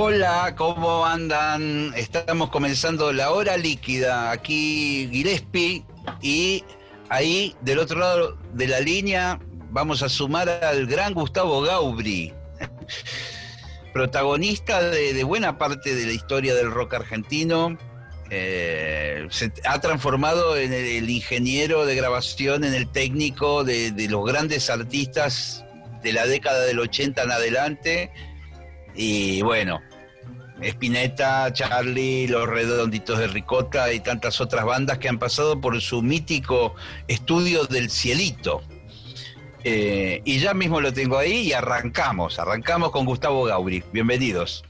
Hola, ¿cómo andan? Estamos comenzando la hora líquida. Aquí Gillespie y ahí del otro lado de la línea vamos a sumar al gran Gustavo Gaubri, protagonista de, buena parte de la historia del rock argentino. Eh, se ha transformado en el, ingeniero de grabación, en el técnico de, de los grandes artistas de la década del 80 en adelante. Y bueno, Spinetta, Charlie, Los Redonditos de Ricota y tantas otras bandas que han pasado por su mítico estudio del cielito. Eh, y ya mismo lo tengo ahí y arrancamos, arrancamos con Gustavo Gauri. Bienvenidos.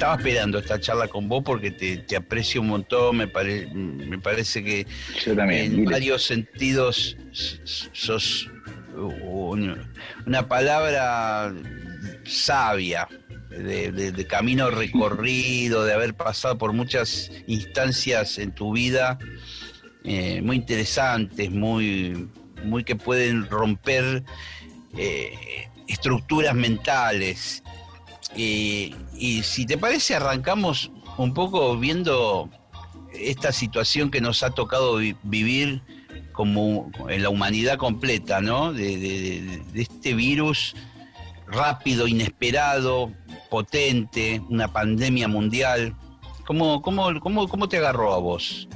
Estaba esperando esta charla con vos porque te, aprecio un montón, me, me parece que en varios sentidos sos una palabra sabia, de, camino recorrido, de haber pasado por muchas instancias en tu vida eh, muy interesantes, muy, muy que pueden romper eh, estructuras mentales y, si te parece, arrancamos un poco viendo esta situación que nos ha tocado vivir como en la humanidad completa, ¿no? De, este virus rápido, inesperado, potente, una pandemia mundial. ¿Cómo, cómo, cómo, cómo te agarró a vos?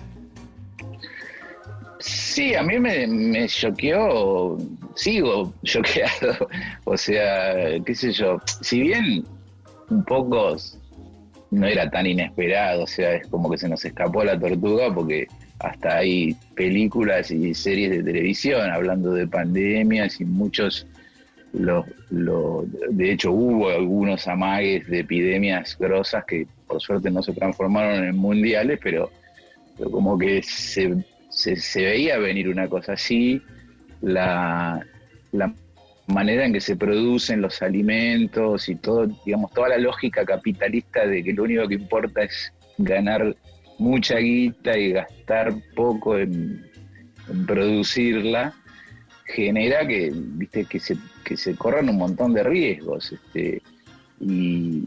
Sí, a mí me, me choqueó, sigo choqueado. O sea, qué sé yo, si bien un poco no era tan inesperado, o sea, es como que se nos escapó la tortuga porque hasta hay películas y series de televisión hablando de pandemias y muchos, lo, de hecho hubo algunos amagues de epidemias grosas que por suerte no se transformaron en mundiales, pero, como que se, se, veía venir una cosa así, la manera en que se producen los alimentos y todo, digamos, toda la lógica capitalista de que lo único que importa es ganar mucha guita y gastar poco en, producirla, genera que, viste, que se, que se corran un montón de riesgos. Este, y,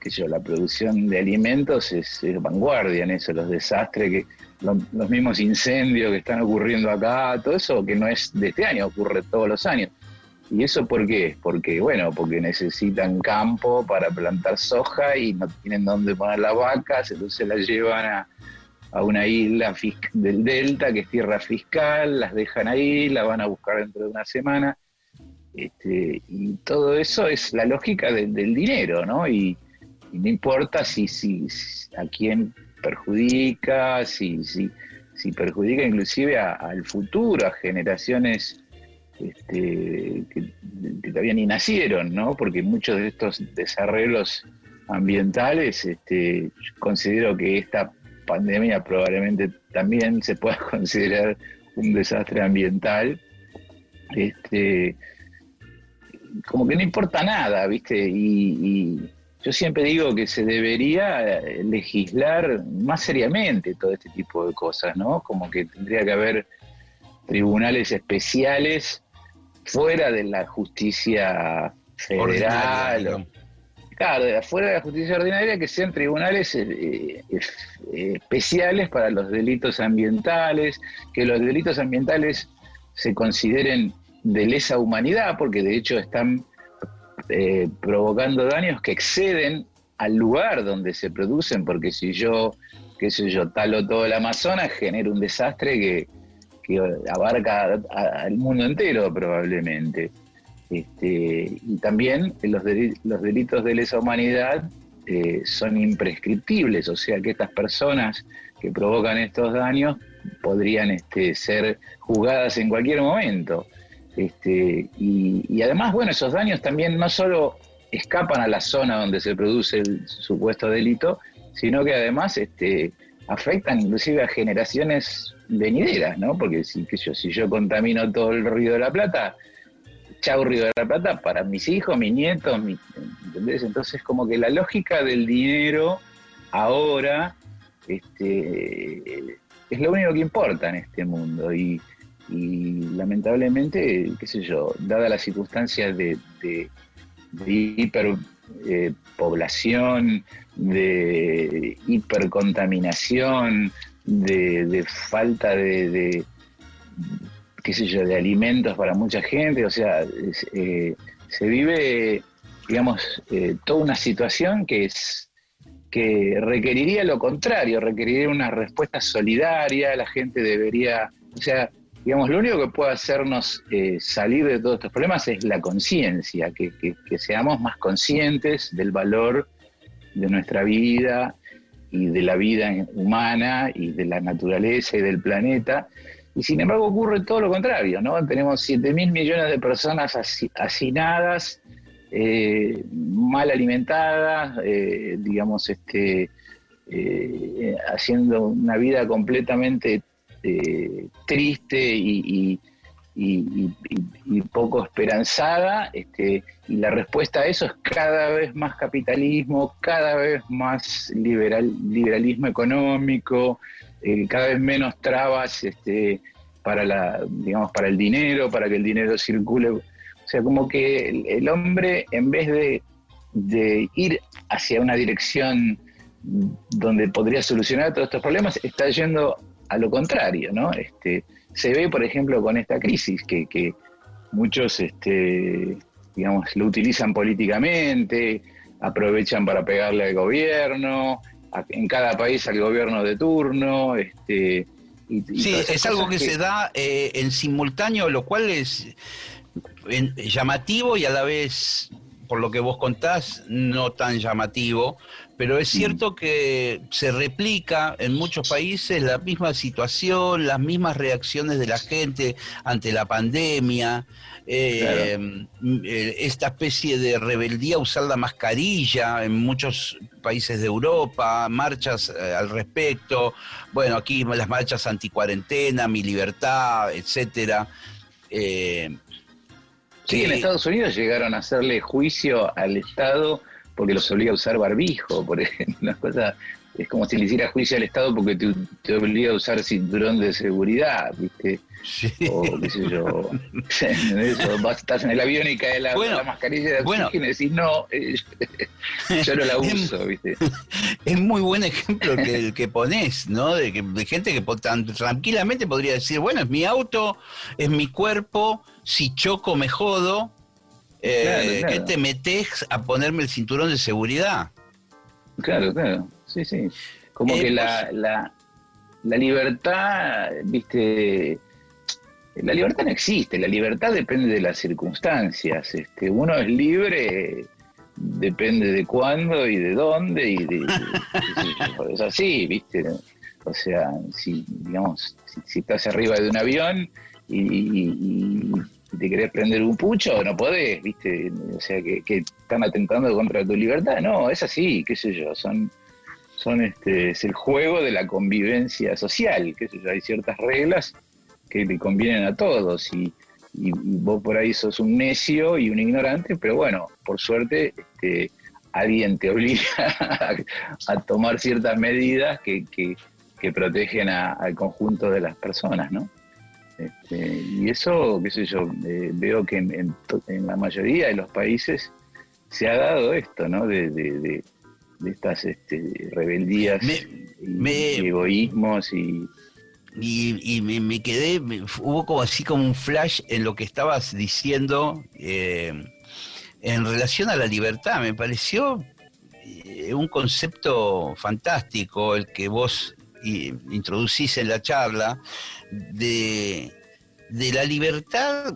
qué sé yo, la producción de alimentos es, vanguardia en eso, los desastres que los mismos incendios que están ocurriendo acá, todo eso que no es de este año, ocurre todos los años. ¿Y eso por qué? Porque, bueno, porque necesitan campo para plantar soja y no tienen dónde poner las vacas, entonces las llevan a, una isla del Delta, que es tierra fiscal, las dejan ahí, la van a buscar dentro de una semana. Este, y todo eso es la lógica del dinero, ¿no? Y, no importa si, si, a quién perjudica, si, si, si perjudica inclusive al futuro, a generaciones este, que, todavía ni nacieron, ¿no? Porque muchos de estos desarreglos ambientales, este, considero que esta pandemia probablemente también se pueda considerar un desastre ambiental. Este, como que no importa nada, ¿viste? y, yo siempre digo que se debería legislar más seriamente todo este tipo de cosas, ¿no? Como que tendría que haber tribunales especiales fuera de la justicia federal. claro, fuera de la justicia ordinaria, que sean tribunales eh, eh, especiales para los delitos ambientales, que los delitos ambientales se consideren de lesa humanidad, porque de hecho están eh, provocando daños que exceden al lugar donde se producen, porque si yo, qué sé yo, talo todo el Amazonas, genero un desastre que, que abarca al mundo entero probablemente. Este, y también los, los delitos de lesa humanidad eh, son imprescriptibles, o sea que estas personas que provocan estos daños podrían este, ser juzgadas en cualquier momento. Este, y, además, bueno, esos daños también no solo escapan a la zona donde se produce el supuesto delito, sino que además este, afectan inclusive a generaciones venideras, ¿no? Porque si, yo, si yo contamino todo el Río de la Plata, chau Río de la Plata para mis hijos, mis nietos, ¿entendés? Entonces como que la lógica del dinero ahora este, es lo único que importa en este mundo y, lamentablemente, qué sé yo, dada las circunstancias de, de, hiperpoblación, de hipercontaminación, de, falta de, qué sé yo, de alimentos para mucha gente, o sea, eh, se vive, digamos, eh, toda una situación que es que requeriría lo contrario, requeriría una respuesta solidaria, la gente debería, o sea, digamos, lo único que puede hacernos eh, salir de todos estos problemas es la conciencia, que, seamos más conscientes del valor de nuestra vida y de la vida humana y de la naturaleza y del planeta. Y sin embargo ocurre todo lo contrario, ¿no? Tenemos 7 mil millones de personas hacinadas, eh, mal alimentadas, eh, digamos, este, eh, haciendo una vida completamente triste y, poco esperanzada, este, y la respuesta a eso es cada vez más capitalismo, cada vez más liberal, liberalismo económico, cada vez menos trabas este, para la, digamos, para el dinero, para que el dinero circule o sea, como que el, hombre, en vez de, ir hacia una dirección donde podría solucionar todos estos problemas, está yendo a lo contrario, ¿no? Este, se ve, por ejemplo, con esta crisis que, muchos, este, digamos, lo utilizan políticamente, aprovechan para pegarle al gobierno, en cada país al gobierno de turno, este, sí, es algo que, se da eh, en simultáneo, lo cual es llamativo y a la vez, por lo que vos contás, no tan llamativo, pero es mm. cierto que se replica en muchos países la misma situación, las mismas reacciones de la gente ante la pandemia, eh, eh, esta especie de rebeldía usar la mascarilla en muchos países de Europa, marchas eh, al respecto, bueno, aquí las marchas anticuarentena, mi libertad, etcétera. Sí, en Estados Unidos llegaron a hacerle juicio al Estado porque los obliga a usar barbijo, por ejemplo. Una cosa, es como si le hiciera juicio al Estado porque te, obliga a usar cinturón de seguridad, ¿viste? Sí. O qué sé yo. Eso, vas, estás en el avión y cae la, mascarilla de oxígeno y decís, no, yo no la uso, ¿viste? Es muy buen ejemplo que, el que pones, ¿no? De, que, de gente que tan, tranquilamente podría decir, bueno, es mi auto, es mi cuerpo si choco me jodo, eh, ¿qué te metes a ponerme el cinturón de seguridad? Claro, claro, sí, sí. Como eh, que la, pues la, la libertad, viste, la libertad no existe, la libertad depende de las circunstancias. Este, uno es libre, depende de cuándo y de dónde y de, es así, viste. O sea, si digamos, si, estás arriba de un avión y, si te querés prender un pucho, no podés, ¿viste? O sea, que, están atentando contra tu libertad. No, es así, qué sé yo, son, son este, es el juego de la convivencia social, qué sé yo, hay ciertas reglas que le convienen a todos y, vos por ahí sos un necio y un ignorante, pero bueno, por suerte este, alguien te obliga a, tomar ciertas medidas que, que, protegen al conjunto de las personas, ¿no? Este, y eso, qué sé yo, eh, veo que en, la mayoría de los países se ha dado esto, ¿no? De, estas este, rebeldías y, egoísmos y... Y, me, quedé, hubo como así como un flash en lo que estabas diciendo eh, en relación a la libertad. Me pareció eh, un concepto fantástico el que vos introducís en la charla, de, la libertad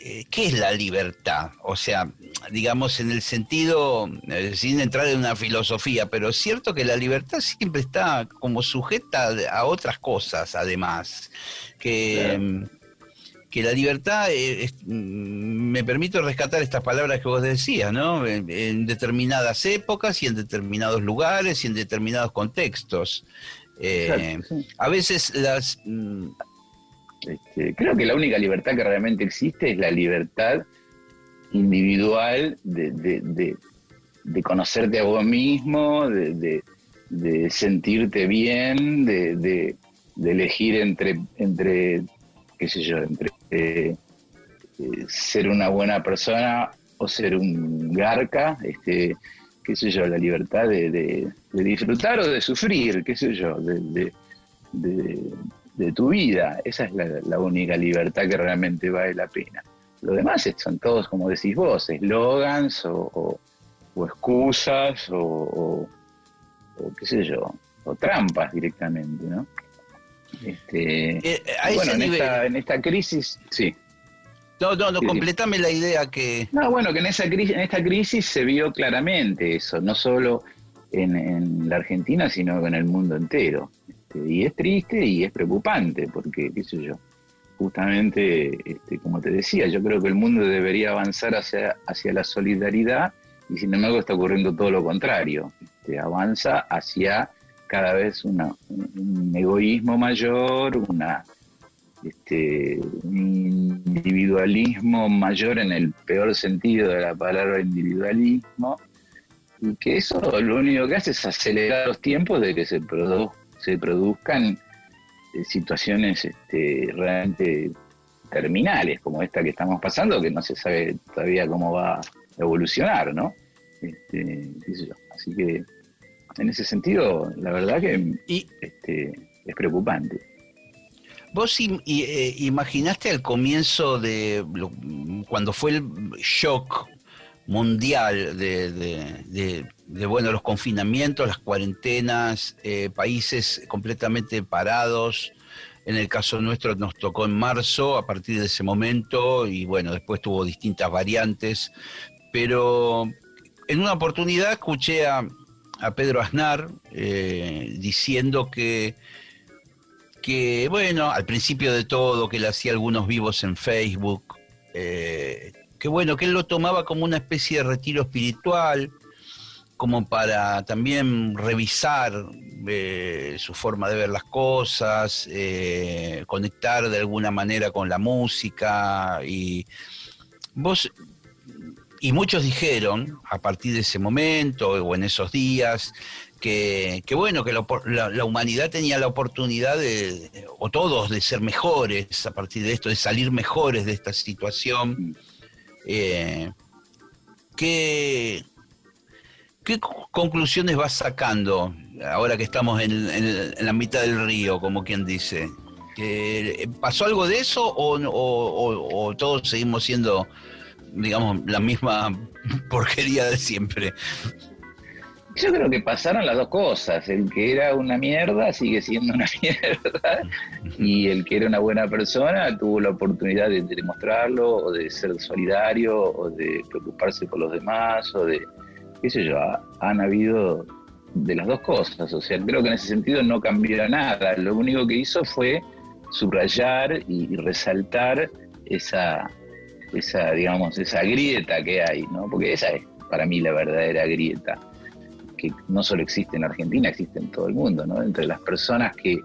eh, ¿qué es la libertad? O sea, digamos en el sentido, eh, sin entrar en una filosofía, pero es cierto que la libertad siempre está como sujeta a otras cosas, además, que, que la libertad, mm, me permito rescatar estas palabras que vos decías, ¿no? En, determinadas épocas y en determinados lugares y en determinados contextos. A veces las... Mm, este, creo que la única libertad que realmente existe es la libertad individual de, conocerte a vos mismo, de, sentirte bien, de, elegir entre, entre, qué sé yo, entre eh, eh, ser una buena persona o ser un garca, este, qué sé yo, la libertad de, disfrutar o de sufrir, qué sé yo, de, de tu vida. Esa es la, única libertad que realmente vale la pena. Lo demás son todos, como decís vos, eslogans o, excusas o, qué sé yo, o trampas directamente, ¿no? Este, eh, bueno, en esta, en esta, crisis, sí. No, no, no, completame la idea que... No, bueno, que en, esa crisis, en esta crisis se vio claramente eso, no solo en, en la Argentina, sino en el mundo entero. Este, y es triste y es preocupante, porque, qué sé yo, justamente, este, como te decía, yo creo que el mundo debería avanzar hacia, hacia la solidaridad y sin embargo está ocurriendo todo lo contrario. Este, avanza hacia cada vez un egoísmo mayor, una, este, un individualismo mayor en el peor sentido de la palabra individualismo, y que eso lo único que hace es acelerar los tiempos de que se produzca se produzcan situaciones este, realmente terminales, como esta que estamos pasando, que no se sabe todavía cómo va a evolucionar, ¿no? Este, Así que, en ese sentido, la verdad que este, es preocupante. ¿Vos eh, imaginaste al comienzo de cuando fue el shock mundial de, bueno, los confinamientos, las cuarentenas, eh, países completamente parados. En el caso nuestro nos tocó en marzo, a partir de ese momento, y bueno, después tuvo distintas variantes. Pero en una oportunidad escuché a, Pedro Aznar eh, diciendo que, que, bueno, al principio de todo, que él hacía algunos vivos en Facebook, eh, que bueno, que él lo tomaba como una especie de retiro espiritual, como para también revisar eh, su forma de ver las cosas, eh, conectar de alguna manera con la música. Y vos y muchos dijeron a partir de ese momento o en esos días que, bueno, que la, humanidad tenía la oportunidad de, o todos, de ser mejores a partir de esto, de salir mejores de esta situación. Eh, ¿qué, conclusiones vas sacando ahora que estamos en, la mitad del río, como quien dice? ¿Pasó algo de eso o, todos seguimos siendo, digamos, la misma porquería de siempre? Yo creo que pasaron las dos cosas. El que era una mierda sigue siendo una mierda. Y el que era una buena persona tuvo la oportunidad de, demostrarlo, o de ser solidario, o de preocuparse por los demás, o de, qué sé yo, han habido de las dos cosas. O sea, creo que en ese sentido no cambió nada. Lo único que hizo fue subrayar y, resaltar esa, esa, digamos, esa grieta que hay, ¿no? Porque esa es para mí la verdadera grieta que no solo existe en Argentina, existe en todo el mundo, ¿no? Entre las personas que,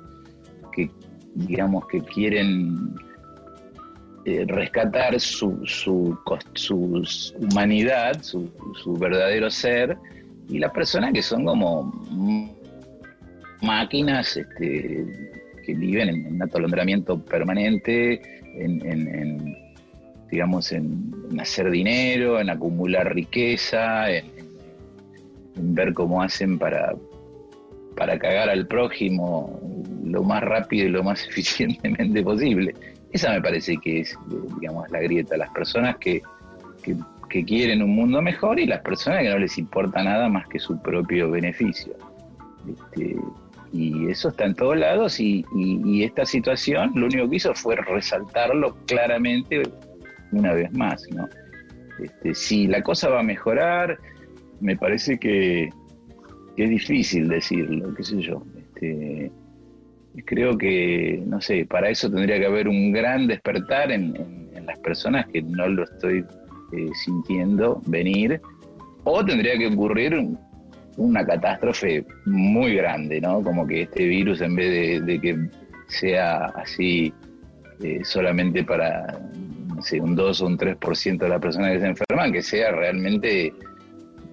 digamos, que quieren eh, rescatar su, su, humanidad, su, verdadero ser, y las personas que son como máquinas este, que viven en, un atolondramiento permanente, en, digamos, en, hacer dinero, en acumular riqueza, en, ver cómo hacen para, para cagar al prójimo lo más rápido y lo más eficientemente posible. Esa me parece que es, digamos, la grieta. Las personas que, quieren un mundo mejor y las personas que no les importa nada más que su propio beneficio. Este, y eso está en todos lados y, esta situación lo único que hizo fue resaltarlo claramente una vez más, ¿no? Este, si la cosa va a mejorar, me parece que, es difícil decirlo, qué sé yo. Este, creo que, no sé, para eso tendría que haber un gran despertar en, las personas que no lo estoy eh, sintiendo venir, o tendría que ocurrir una catástrofe muy grande, ¿no? Como que este virus, en vez de, que sea así eh, solamente para, no sé, un 2 o un 3% de las personas que se enferman, que sea realmente,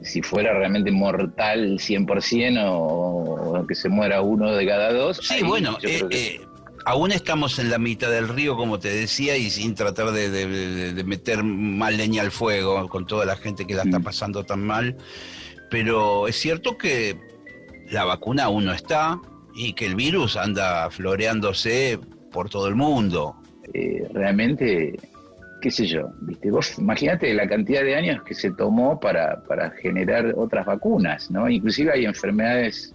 si fuera realmente mortal 100% o, que se muera uno de cada dos. Sí, bueno, eh, eh, aún estamos en la mitad del río, como te decía, y sin tratar de, meter más leña al fuego con toda la gente que la está mm. pasando tan mal. Pero es cierto que la vacuna aún no está y que el virus anda floreándose por todo el mundo. Eh, realmente, qué sé yo, ¿viste? vos imagínate la cantidad de años que se tomó para, para generar otras vacunas, ¿no? Inclusive hay enfermedades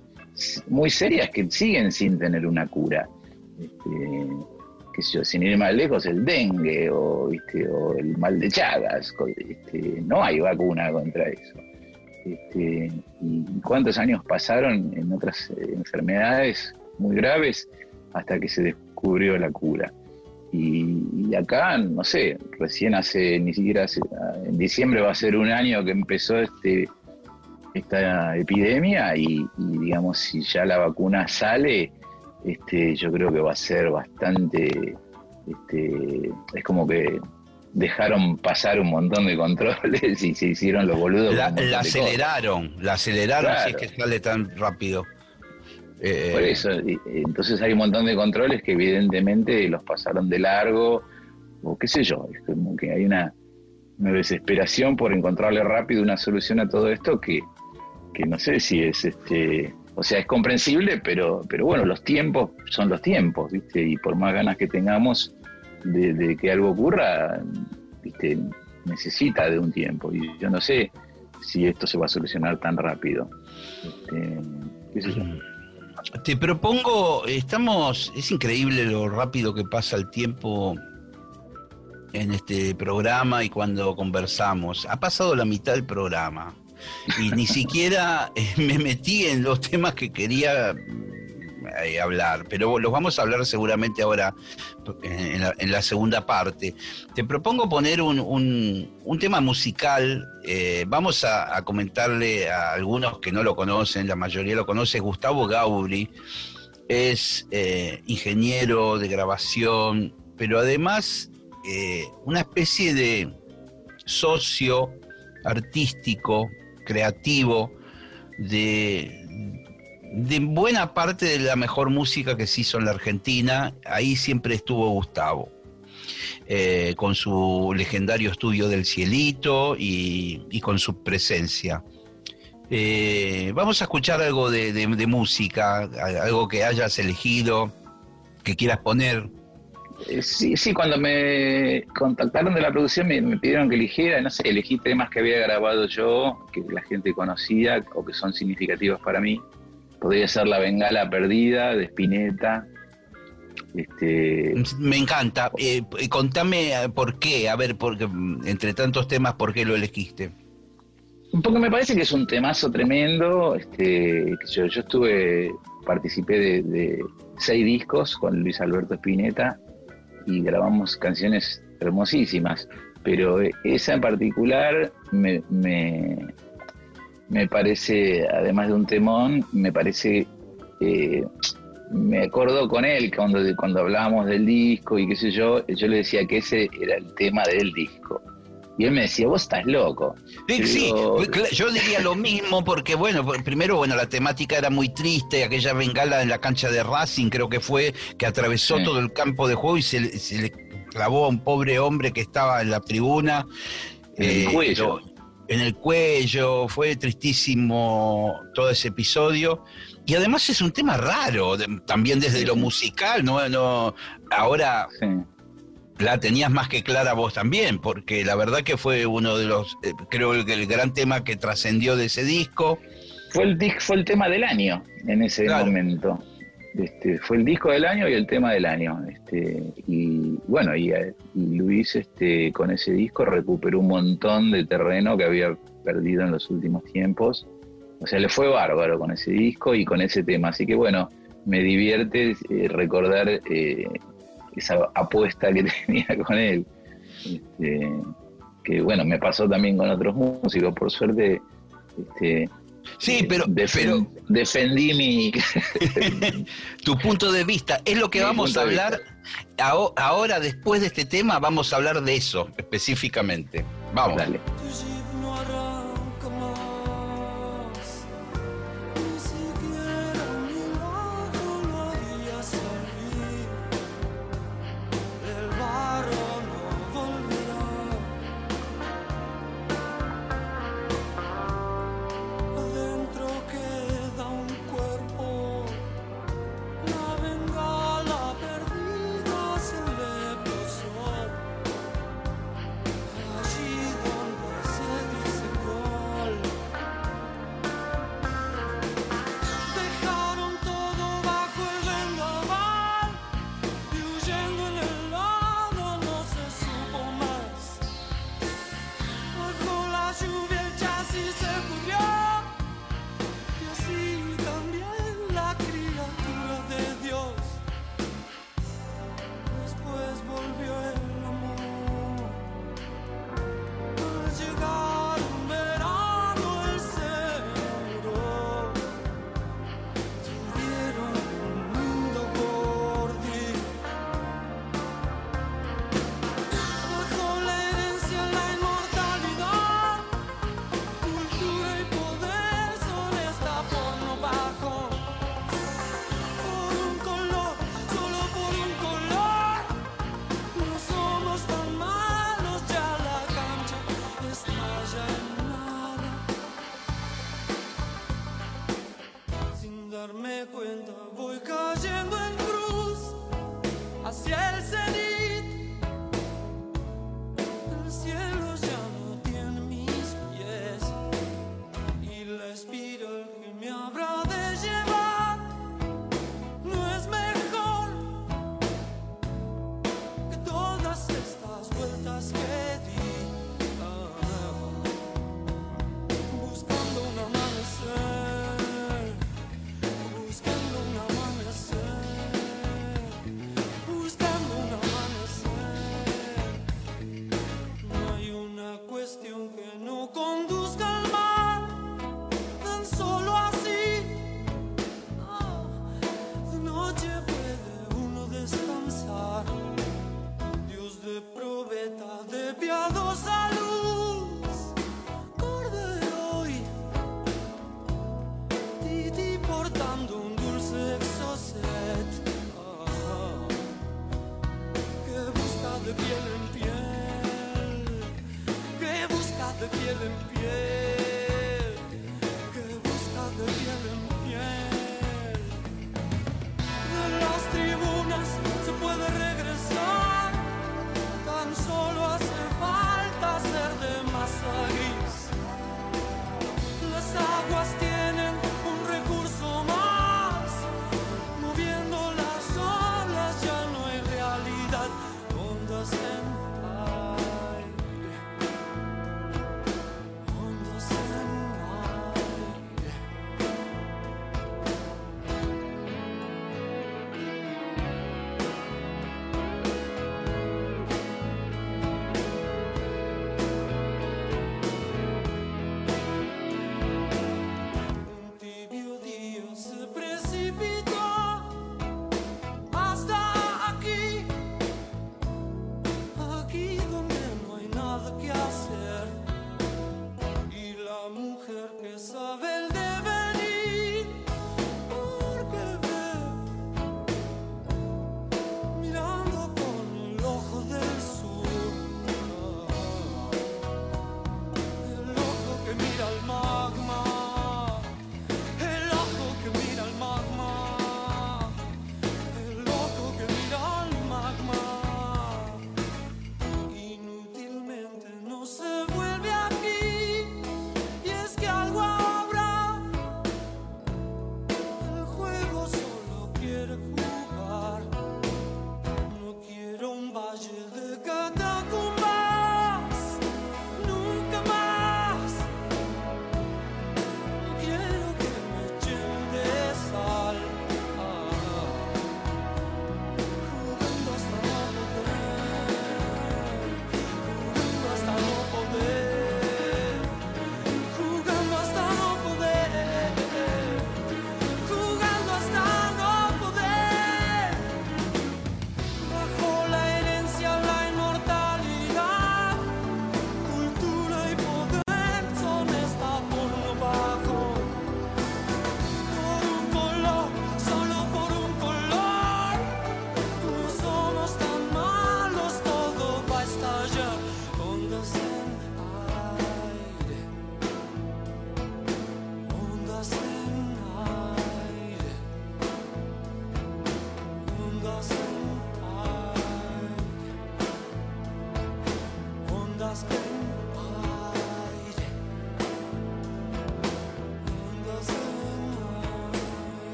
muy serias que siguen sin tener una cura. Este, qué sé yo, sin ir más lejos, el dengue o, ¿viste? o el mal de Chagas, este, no hay vacuna contra eso. Este, y cuántos años pasaron en otras enfermedades muy graves hasta que se descubrió la cura. Y, acá, no sé, recién hace, ni siquiera hace, en diciembre va a ser un año que empezó este esta epidemia y, digamos, si ya la vacuna sale, este, yo creo que va a ser bastante, este, es como que dejaron pasar un montón de controles y se hicieron los boludos. La, aceleraron, la aceleraron así es que sale tan rápido. Eh, Por eso, entonces hay un montón de controles que evidentemente los pasaron de largo, o qué sé yo, es como que hay una, desesperación por encontrarle rápido una solución a todo esto que, que no sé si es este o sea es comprensible pero pero bueno los tiempos son los tiempos viste y por más ganas que tengamos de, que algo ocurra, ¿viste? necesita de un tiempo. Y yo no sé si esto se va a solucionar tan rápido. Este, Te propongo, estamos, es increíble lo rápido que pasa el tiempo en este programa y cuando conversamos. Ha pasado la mitad del programa y ni siquiera eh, me metí en los temas que quería eh, hablar, pero los vamos a hablar seguramente ahora en la, segunda parte. Te propongo poner un, tema musical. Eh, vamos a, comentarle a algunos que no lo conocen, la mayoría lo conoce, Gustavo Gauri. Es eh, ingeniero de grabación, pero además una especie de socio artístico, creativo, de, de buena parte de la mejor música que se hizo en la Argentina, ahí siempre estuvo Gustavo. Eh, con su legendario estudio del cielito y, con su presencia. Eh, vamos a escuchar algo de, música, algo que hayas elegido, que quieras poner. Eh, sí, sí, cuando me contactaron de la producción me, me, pidieron que eligiera, no sé, elegí temas que había grabado yo, que la gente conocía o que son significativos para mí podría ser La Bengala Perdida de Spinetta. Este... Me encanta. Eh, contame eh, por qué, a ver, porque entre tantos temas, ¿por qué lo elegiste? Porque me parece que es un temazo tremendo. Este, yo, yo estuve, participé de, seis discos con Luis Alberto Spinetta y grabamos canciones hermosísimas, pero esa en particular me, me parece, además de un temón, me parece, eh, me acuerdo con él cuando, cuando hablábamos del disco y qué sé yo, yo le decía que ese era el tema del disco. Y él me decía, vos estás loco. Sí, yo diría lo mismo porque, bueno, primero, bueno, la temática era muy triste, aquella bengala en la cancha de Racing creo que fue, que atravesó todo el campo de juego y se, le clavó a un pobre hombre que estaba en la tribuna. En el eh, cuello en el cuello, fue tristísimo todo ese episodio. Y además es un tema raro, también desde lo musical, ¿no? no ahora la tenías más que clara vos también, porque la verdad que fue uno de los, eh, creo que el gran tema que trascendió de ese disco. Fue el, fue el tema del año en ese momento. Este, fue el disco del año y el tema del año. Este, y bueno, y, Luis este, con ese disco recuperó un montón de terreno que había perdido en los últimos tiempos. O sea, le fue bárbaro con ese disco y con ese tema. Así que bueno, me divierte eh, recordar eh, esa apuesta que tenía con él. Este, que bueno, me pasó también con otros músicos. Por suerte, este, Sí, pero, defendí mi tu punto de vista es lo que vamos a hablar ahora después de este tema vamos a hablar de eso específicamente. Vamos. Dale.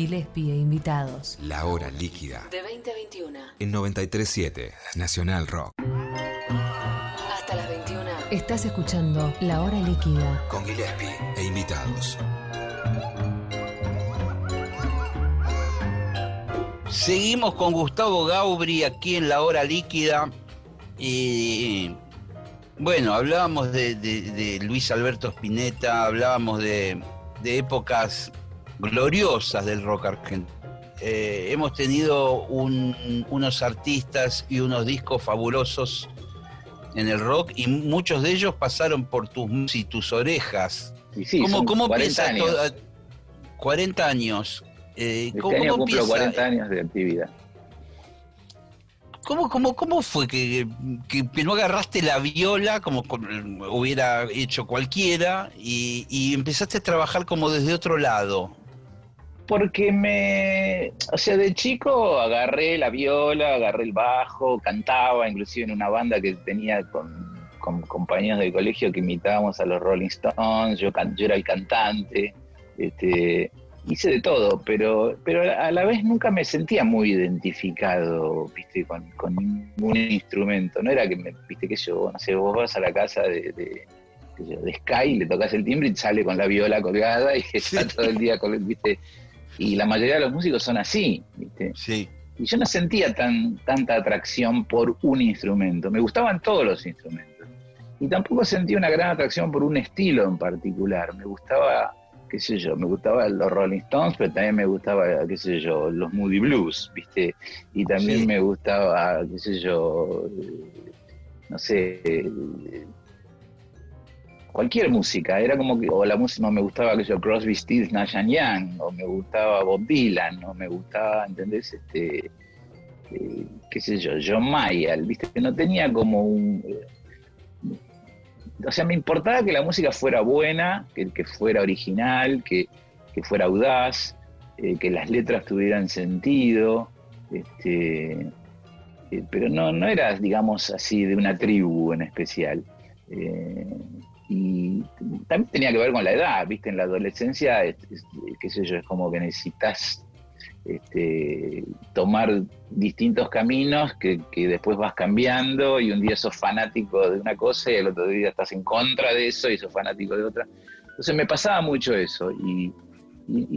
Gillespie e invitados. La hora líquida. De 2021. En 937 Nacional Rock. Hasta las 21. Estás escuchando La hora líquida. Con Gillespie e invitados. Seguimos con Gustavo Gaubri aquí en La hora líquida. Y bueno, hablábamos de, Luis Alberto Spinetta, hablábamos de, épocas gloriosas del rock argentino. Eh, hemos tenido unos artistas y unos discos fabulosos en el rock y muchos de ellos pasaron por tus y tus orejas. ¿Cómo, cómo 40 años. 40 años. Eh, este ¿cómo, año cumplo 40 años de actividad. ¿Cómo, cómo, cómo fue que, que, no agarraste la viola como, hubiera hecho cualquiera y, empezaste a trabajar como desde otro lado? Porque me, o sea, de chico agarré la viola, agarré el bajo, cantaba, inclusive en una banda que tenía con, compañeros del colegio que imitábamos a los Rolling Stones, yo, yo era el cantante, este, hice de todo, pero, pero a la vez nunca me sentía muy identificado, viste, con, con ningún instrumento. No era que me, viste, que yo, no sé, vos vas a la casa de, de, de Sky, le tocas el timbre y sale con la viola colgada y está todo el día con, viste. Y la mayoría de los músicos son así, viste. Sí. Y yo no sentía tan, tanta atracción por un instrumento. Me gustaban todos los instrumentos. Y tampoco sentía una gran atracción por un estilo en particular. Me gustaba qué sé yo, me gustaba los Rolling Stones, pero también me gustaba, qué sé yo, los Moody Blues, ¿viste? Y también me gustaba, qué sé yo, no sé, cualquier música, era como que, o la música, me gustaba, sé yo, Crosby, Stills, Nash Young, o me gustaba Bob Dylan, o me gustaba, ¿entendés? Este, eh, qué sé yo, John Mayer, ¿viste? No tenía como un o sea, me importaba que la música fuera buena, que, que fuera original, que, fuera audaz, eh, que las letras tuvieran sentido, este, eh, pero no, no era, digamos así, de una tribu en especial. Eh, y también tenía que ver con la edad, ¿viste? En la adolescencia, qué sé yo, es como que necesitas este, tomar distintos caminos que, después vas cambiando y un día sos fanático de una cosa y el otro día estás en contra de eso y sos fanático de otra. Entonces me pasaba mucho eso y,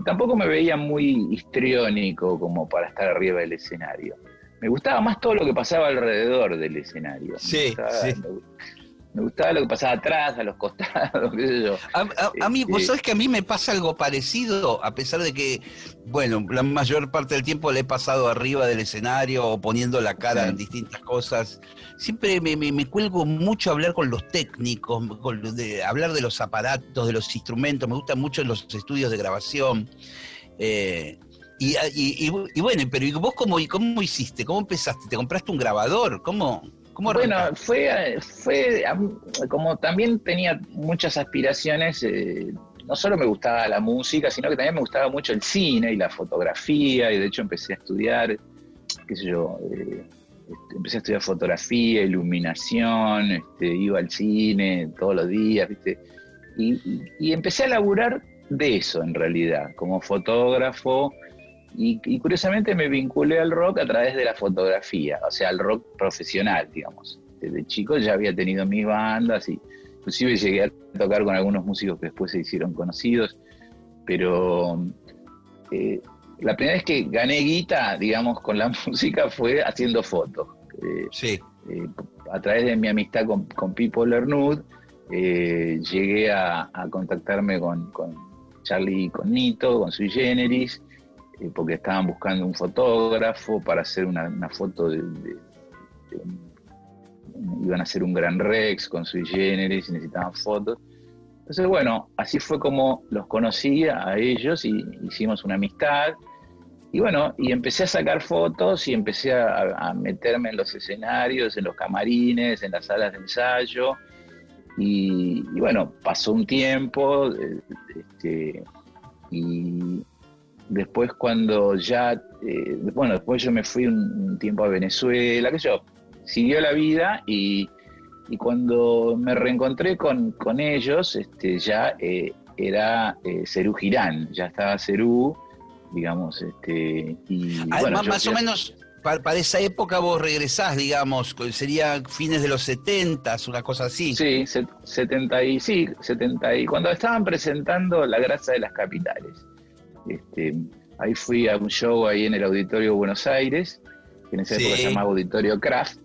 tampoco me veía muy histriónico como para estar arriba del escenario. Me gustaba más todo lo que pasaba alrededor del escenario. Sí, sí me gustaba lo que pasaba atrás, a los costados, qué sé yo. A, mí, vos este, sabés que a mí me pasa algo parecido, a pesar de que, bueno, la mayor parte del tiempo le he pasado arriba del escenario o poniendo la cara en distintas cosas. Siempre me, cuelgo mucho a hablar con los técnicos, de, hablar de los aparatos, de los instrumentos, me gustan mucho los estudios de grabación. Eh, y, bueno, pero vos cómo, cómo hiciste? ¿Cómo empezaste? ¿Te compraste un grabador? ¿Cómo? Bueno, fue, fue como también tenía muchas aspiraciones, eh, no solo me gustaba la música, sino que también me gustaba mucho el cine y la fotografía, y de hecho empecé a estudiar, qué sé yo, eh, este, empecé a estudiar fotografía, iluminación, este, iba al cine todos los días, ¿viste? Y, y empecé a laburar de eso en realidad, como fotógrafo, y, curiosamente me vinculé al rock a través de la fotografía, o sea, al rock profesional, digamos. Desde chico ya había tenido mis bandas y inclusive llegué a tocar con algunos músicos que después se hicieron conocidos, pero eh, la primera vez que gané guita, digamos, con la música fue haciendo fotos. Eh, sí. Eh, a través de mi amistad con, con Pipo Lernud, llegué a, contactarme con, con Charlie con Nito, con Sui Generis, porque estaban buscando un fotógrafo para hacer una, foto de, iban a hacer un gran Rex con sui generis y necesitaban fotos. Entonces, bueno, así fue como los conocí a ellos y hicimos una amistad. Y bueno, y empecé a sacar fotos y empecé a, meterme en los escenarios, en los camarines, en las salas de ensayo. Y, bueno, pasó un tiempo eh, este, y Después cuando ya, eh, bueno, después yo me fui un, tiempo a Venezuela, que yo, siguió la vida y, cuando me reencontré con, ellos, este, ya eh, era eh, Cerú Girán, ya estaba Cerú digamos, este, y Además, más o menos para, esa época vos regresás, digamos, sería fines de los 70, una cosa así. Sí, 70 y, sí, 70 y cuando estaban presentando La grasa de las capitales. Este, ahí fui a un show ahí en el Auditorio Buenos Aires, que en esa época se llamaba Auditorio Craft,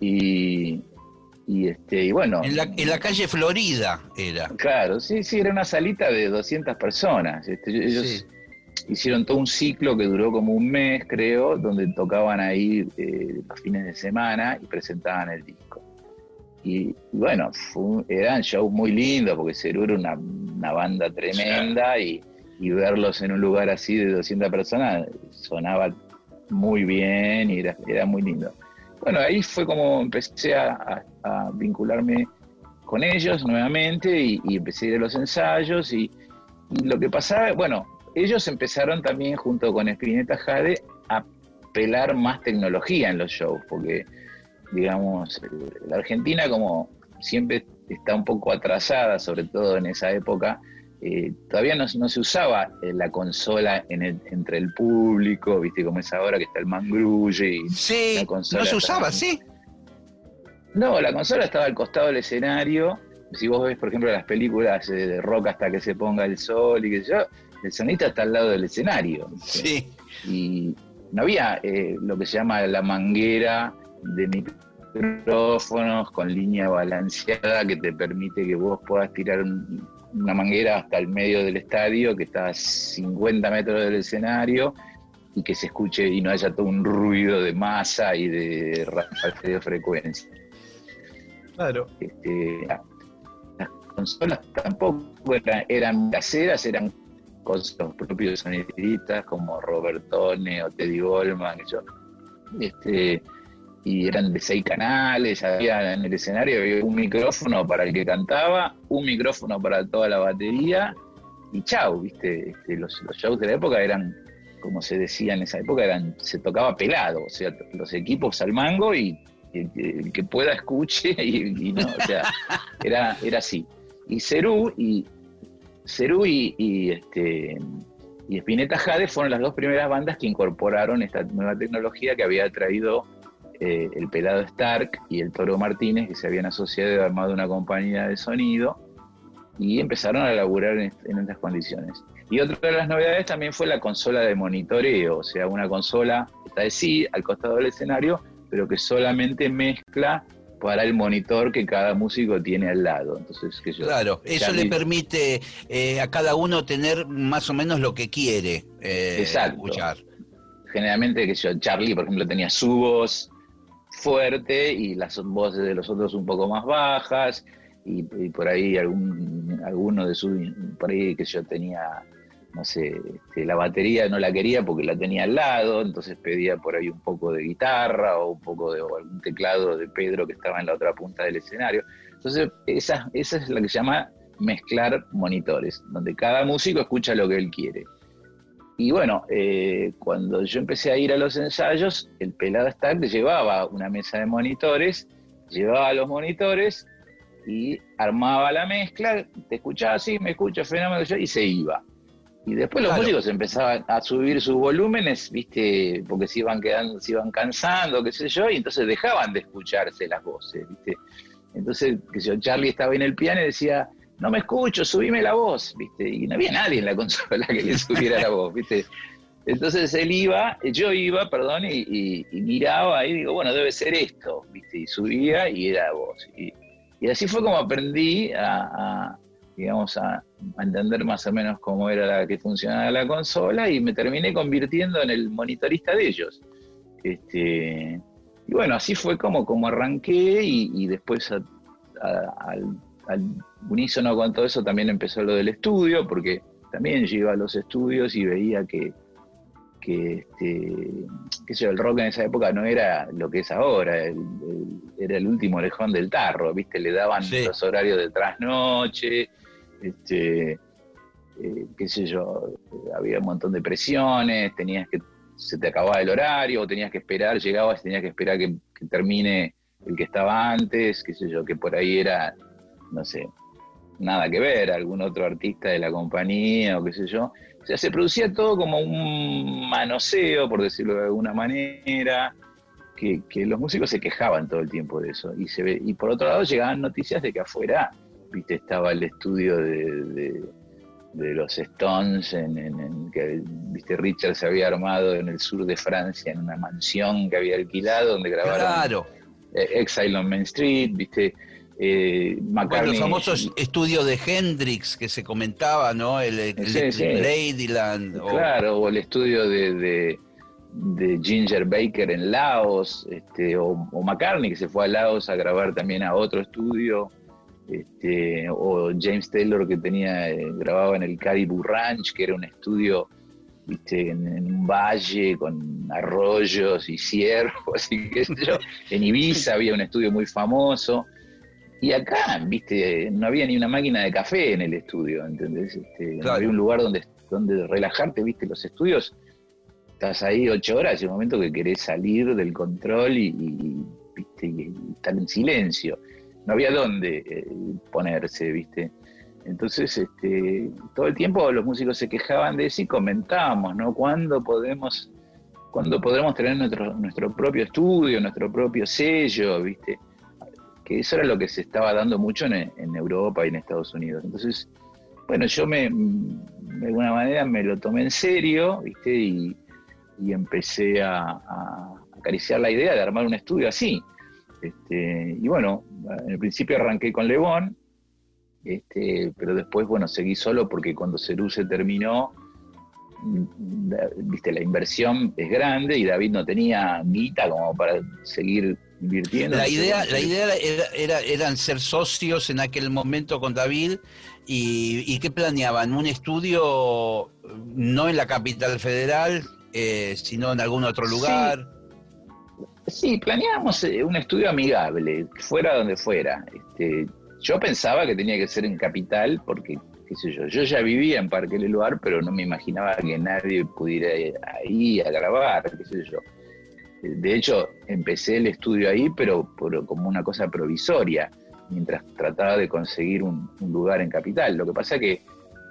y, y, este, y bueno. En la, en la, calle Florida era. Claro, sí, sí, era una salita de 200 personas. Este, ellos hicieron todo un ciclo que duró como un mes, creo, donde tocaban ahí eh, los fines de semana y presentaban el disco. Y, bueno, eran shows muy lindos porque Cerú era una, banda tremenda y, verlos en un lugar así de 200 personas sonaba muy bien y era, era muy lindo. Bueno, ahí fue como empecé a, vincularme con ellos nuevamente y, empecé a ir a los ensayos y, y lo que pasaba, bueno, ellos empezaron también junto con Spinetta Jade a pelar más tecnología en los shows, porque digamos, la Argentina como siempre está un poco atrasada, sobre todo en esa época, eh, todavía no, se usaba eh, la consola entre el público, viste como es ahora que está el mangrulle y sí, la consola. No se usaba, sí. No, la consola estaba al costado del escenario. Si vos ves, por ejemplo, las películas eh, de rock hasta que se ponga el sol y qué sé yo, el sonista está al lado del escenario. Sí. Y no había eh, lo que se llama la manguera de micrófonos con línea balanceada que te permite que vos puedas tirar una manguera hasta el medio del estadio que está a 50 metros del escenario y que se escuche y no haya todo un ruido de masa y de de frecuencia. Claro. Este, las consolas tampoco eran, eran caseras, eran con los propios sonidistas como Robertone o Teddy Goldman, este, y eran de seis canales, había en el escenario había un micrófono para el que cantaba, un micrófono para toda la batería, y chau, viste, este, los, shows de la época eran, como se decía en esa época, eran, se tocaba pelado, o sea, los equipos al mango y el, que pueda escuche y, no, o sea, era, era así. Y Cerú, y Cerú y, este, y Spinetta Jade fueron las dos primeras bandas que incorporaron esta nueva tecnología que había traído eh, el Pelado Stark y el Toro Martínez, que se habían asociado y armado una compañía de sonido, y empezaron a laburar en, estas condiciones. Y otra de las novedades también fue la consola de monitoreo, o sea, una consola que está de sí al costado del escenario, pero que solamente mezcla para el monitor que cada músico tiene al lado. Entonces, que claro, eso le permite eh, a cada uno tener más o menos lo que quiere eh, escuchar. Generalmente, que yo, Charlie, por ejemplo, tenía su voz fuerte y las voces de los otros un poco más bajas, y, por ahí algún, alguno de sus, por ahí que yo tenía no sé, este, la batería no la quería porque la tenía al lado, entonces pedía por ahí un poco de guitarra o un poco de algún teclado de Pedro que estaba en la otra punta del escenario. Entonces, esa, esa es la que se llama mezclar monitores, donde cada músico escucha lo que él quiere. Y bueno, eh, cuando yo empecé a ir a los ensayos, el pelado Stack llevaba una mesa de monitores, llevaba los monitores y armaba la mezcla, te escuchaba así, me escucha fenómeno, y se iba. Y después los músicos empezaban a subir sus volúmenes, viste, porque se iban quedando, se iban cansando, qué sé yo, y entonces dejaban de escucharse las voces, viste. Entonces, que yo, Charlie estaba en el piano y decía, no me escucho, subime la voz, viste, y no había nadie en la consola que le subiera la voz, viste. Entonces él iba, yo iba, perdón, y, miraba y digo, bueno, debe ser esto, viste, y subía y era voz. Y, así fue como aprendí a digamos, a, entender más o menos cómo era la que funcionaba la consola y me terminé convirtiendo en el monitorista de ellos. Este, y bueno, así fue como, como arranqué y, después al, unísono con todo eso también empezó lo del estudio, porque también yo iba a los estudios y veía que, que este, el rock en esa época no era lo que es ahora, era el último lejón del tarro, ¿viste? Le daban los horarios de trasnoche, este, eh, qué sé yo, había un montón de presiones, tenías que, se te acababa el horario, o tenías que esperar, llegabas y tenías que esperar que, termine el que estaba antes, qué sé yo, que por ahí era, no sé, nada que ver, algún otro artista de la compañía o qué sé yo. O sea, se producía todo como un manoseo, por decirlo de alguna manera, que, los músicos se quejaban todo el tiempo de eso. Y, se ve, y por otro lado llegaban noticias de que afuera, viste, estaba el estudio de, de, los Stones, en, que viste, Richard se había armado en el sur de Francia, en una mansión que había alquilado, donde grabaron claro. Eh, Exile on Main Street, viste. Eh, McCartney, los famosos estudios de Hendrix que se comentaba, ¿no? El, Ladyland. Claro, o el estudio de, de, Ginger Baker en Laos, este, o, McCartney que se fue a Laos a grabar también a otro estudio, este, o James Taylor que tenía eh, grababa en el Caribou Ranch, que era un estudio viste, en, un valle con arroyos y ciervos y qué sé yo. En Ibiza había un estudio muy famoso. Y acá, viste, no había ni una máquina de café en el estudio, ¿entendés? Este, no había un lugar donde, donde relajarte, viste, los estudios. Estás ahí ocho horas, y un momento que querés salir del control y, ¿viste? y estar en silencio. No había dónde eh, ponerse, viste. Entonces, este, todo el tiempo los músicos se quejaban de eso y comentábamos, ¿no? ¿Cuándo podemos, cuándo podremos tener nuestro, nuestro propio estudio, nuestro propio sello, ¿viste? Que eso era lo que se estaba dando mucho en, Europa y en Estados Unidos. Entonces, bueno, yo me, de alguna manera me lo tomé en serio, ¿viste? Y, empecé a, acariciar la idea de armar un estudio así. Este, y bueno, en el principio arranqué con Lebón, este, pero después, bueno, seguí solo porque cuando Cerú se terminó, mm, viste, la inversión es grande y David no tenía guita como para seguir invirtiendo. La idea, la idea era, eran ser socios en aquel momento con David y, y ¿qué planeaban? ¿Un estudio no en la capital federal, eh, sino en algún otro lugar? Sí. planeábamos eh, un estudio amigable, fuera donde fuera. Este, yo pensaba que tenía que ser en Capital porque, qué sé yo, yo ya vivía en Parque Leluar, pero no me imaginaba que nadie pudiera ir ahí a grabar, qué sé yo. De hecho, empecé el estudio ahí, pero, como una cosa provisoria, mientras trataba de conseguir un, lugar en Capital. Lo que pasa que,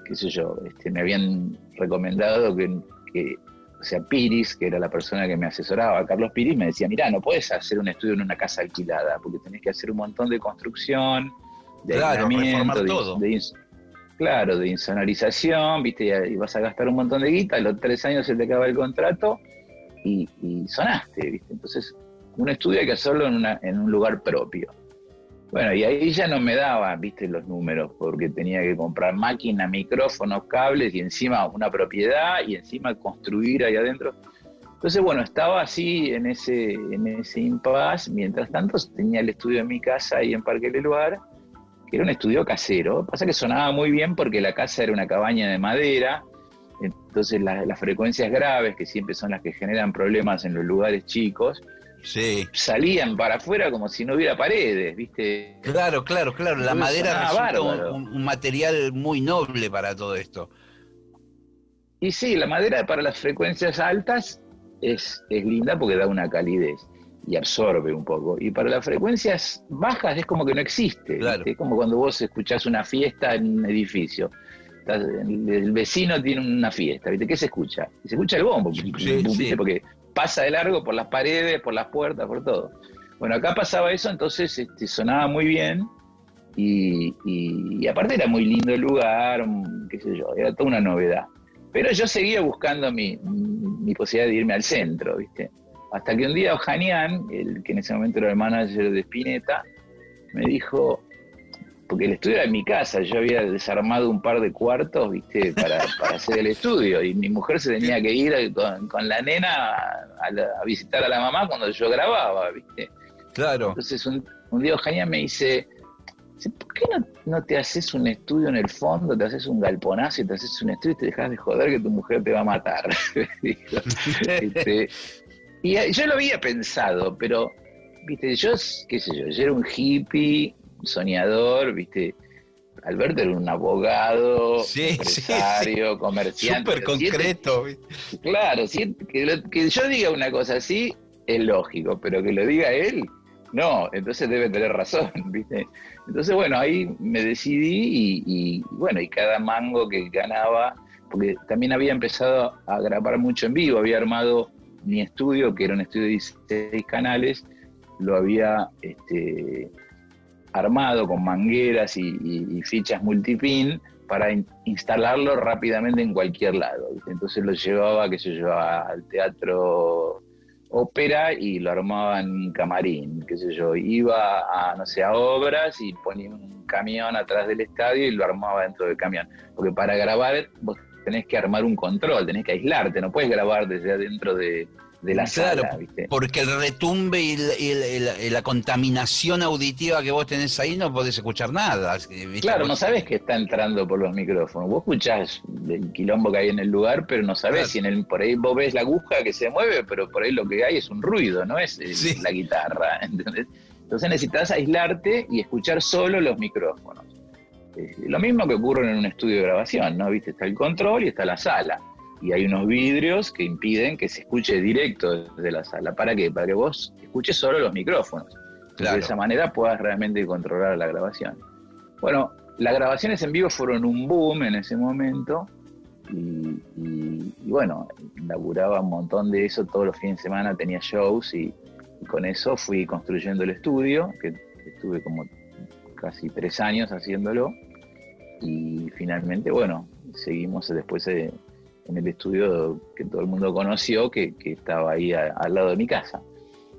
qué sé yo, este, me habían recomendado que, que o sea, Piris, que era la persona que me asesoraba, Carlos Piris, me decía, mira, no puedes hacer un estudio en una casa alquilada, porque tenés que hacer un montón de construcción, de claro, todo. claro, de insonorización, viste, y vas a gastar un montón de guita, a los tres años se te acaba el contrato y, sonaste, viste. Entonces, un estudio hay que hacerlo en, un lugar propio. Bueno, y ahí ya no me daban, viste, los números, porque tenía que comprar máquina, micrófonos, cables y encima una propiedad y encima construir ahí adentro. Entonces, bueno, estaba así en ese, en ese impasse. Mientras tanto, tenía el estudio en mi casa ahí en Parque Leluar que era un estudio casero. Pasa que sonaba muy bien porque la casa era una cabaña de madera, entonces las frecuencias graves, que siempre son las que generan problemas en los lugares chicos, sí. salían para afuera como si no hubiera paredes, ¿viste? Claro, claro, claro. La madera resulta un, material muy noble para todo esto. Y sí, la madera para las frecuencias altas es, es linda porque da una calidez y absorbe un poco. Y para las frecuencias bajas es como que no existe. Es como cuando vos escuchás una fiesta en un edificio. El vecino tiene una fiesta, ¿viste? ¿Qué se escucha? Se escucha el bombo, porque pasa de largo por las paredes, por las puertas, por todo. Bueno, acá pasaba eso, entonces este, sonaba muy bien y, y, aparte era muy lindo el lugar, qué sé yo, era toda una novedad. Pero yo seguía buscando mi, mi posibilidad de irme al centro, ¿viste? Hasta que un día Ojanian, el que en ese momento era el manager de Spinetta, me dijo, porque el estudio era en mi casa, yo había desarmado un par de cuartos, viste, para, hacer el estudio, y mi mujer se tenía que ir con, la nena a, visitar a la mamá cuando yo grababa, viste. Claro. Entonces un, día Ojanian me dice, ¿por qué no, te haces un estudio en el fondo, te haces un galponazo y te haces un estudio y te dejas de joder que tu mujer te va a matar? este, y yo lo había pensado, pero, viste, yo, qué sé yo, yo era un hippie, soñador, viste. Alberto era un abogado, empresario, comerciante. Súper concreto. claro, que, que yo diga una cosa así es lógico, pero que lo diga él No, entonces debe tener razón, ¿viste? Entonces, bueno, ahí me decidí y, bueno, y cada mango que ganaba, porque también había empezado a grabar mucho en vivo, había armado mi estudio, que era un estudio de 16 canales, lo había este, armado con mangueras y, fichas multipin para instalarlo rápidamente en cualquier lado. Entonces lo llevaba, que se llevaba al teatro ópera y lo armaba en un camarín, qué sé yo. Iba a, no sé, a obras y ponía un camión atrás del estadio y lo armaba dentro del camión. Porque para grabar vos tenés que armar un control, tenés que aislarte, no puedes grabar desde adentro de, de la sala, Porque el retumbe y, la contaminación auditiva que vos tenés ahí no podés escuchar nada. Claro, no sabés que está entrando por los micrófonos. Vos escuchás el quilombo que hay en el lugar, pero no sabés si en el, por ahí vos ves la aguja que se mueve, pero por ahí lo que hay es un ruido, no es la guitarra. Entonces necesitas aislarte y escuchar solo los micrófonos. Eh, lo mismo que ocurre en un estudio de grabación, ¿no? Viste, está el control y está la sala y hay unos vidrios que impiden que se escuche directo desde la sala. ¿Para qué? Para que vos escuches solo los micrófonos. De esa manera puedas realmente controlar la grabación. Bueno, las grabaciones en vivo fueron un boom en ese momento y, bueno, laburaba un montón de eso, todos los fines de semana tenía shows y, con eso fui construyendo el estudio, que estuve como casi tres años haciéndolo y finalmente, bueno, seguimos después de en el estudio que todo el mundo conoció, que, estaba ahí al lado de mi casa.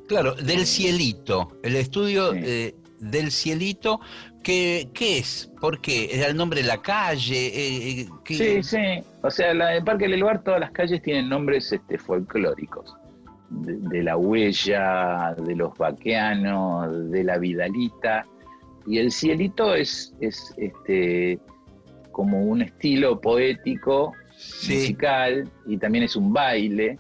Claro, del cielito, el estudio eh, del cielito, ¿qué, ¿qué, es? ¿Por qué? ¿Era el nombre de la calle? Eh, eh, sí, sí, o sea, en el Parque del Lugar todas las calles tienen nombres este, folclóricos. De, la huella, de los vaqueanos, de la vidalita. Y el cielito es, es este, como un estilo poético musical y también es un baile.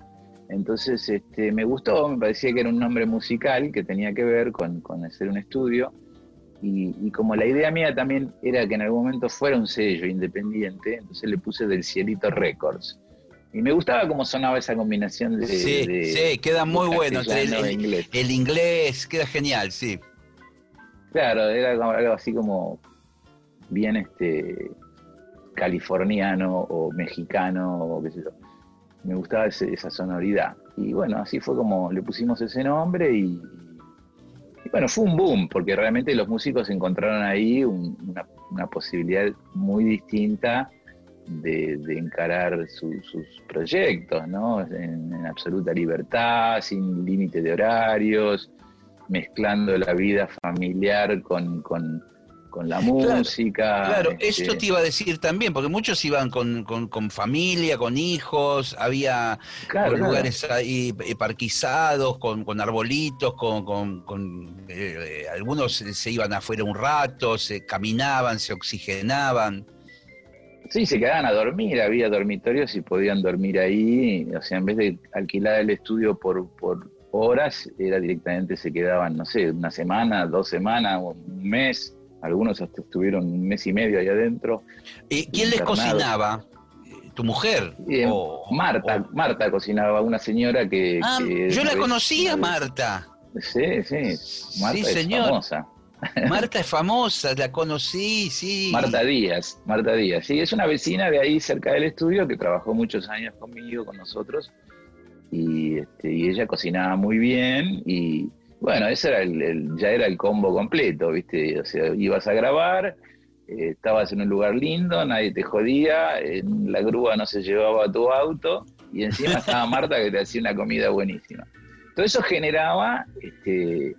Entonces este, me gustó, me parecía que era un nombre musical que tenía que ver con, hacer un estudio. Y, como la idea mía también era que en algún momento fuera un sello independiente, entonces le puse del Cielito Records. Y me gustaba cómo sonaba esa combinación de. Sí, sí, queda muy bueno. el, inglés. el inglés queda genial, sí. Claro, era algo así como bien este californiano o mexicano o qué sé yo. Me gustaba esa sonoridad. Y bueno, así fue como le pusimos ese nombre y, bueno, fue un boom, porque realmente los músicos encontraron ahí una, posibilidad muy distinta de, encarar sus proyectos, ¿no? En, absoluta libertad, sin límite de horarios, mezclando la vida familiar con con la música. Claro, esto este te iba a decir también, porque muchos iban con, familia, con hijos, había lugares ahí eh, parquizados, con, arbolitos, con, eh, algunos se iban afuera un rato, se caminaban, se oxigenaban. Sí, se quedaban a dormir, había dormitorios y podían dormir ahí, o sea, en vez de alquilar el estudio por, por horas, era directamente se quedaban, no sé, una semana, dos semanas, un mes algunos hasta estuvieron un mes y medio ahí adentro. ¿Y quién les cocinaba? ¿Tu mujer? Marta, Marta cocinaba, una señora que... Ah, yo la conocía, Marta. Sí, sí, Marta es famosa. Marta es famosa, la conocí, sí. Marta Díaz, Marta Díaz, sí, es una vecina de ahí cerca del estudio que trabajó muchos años conmigo, con nosotros, y, este, y ella cocinaba muy bien y, bueno, ese era el, ya era el combo completo, ¿viste? O sea, ibas a grabar, eh, estabas en un lugar lindo, nadie te jodía, en la grúa no se llevaba tu auto y encima estaba Marta que te hacía una comida buenísima. Todo eso generaba, este,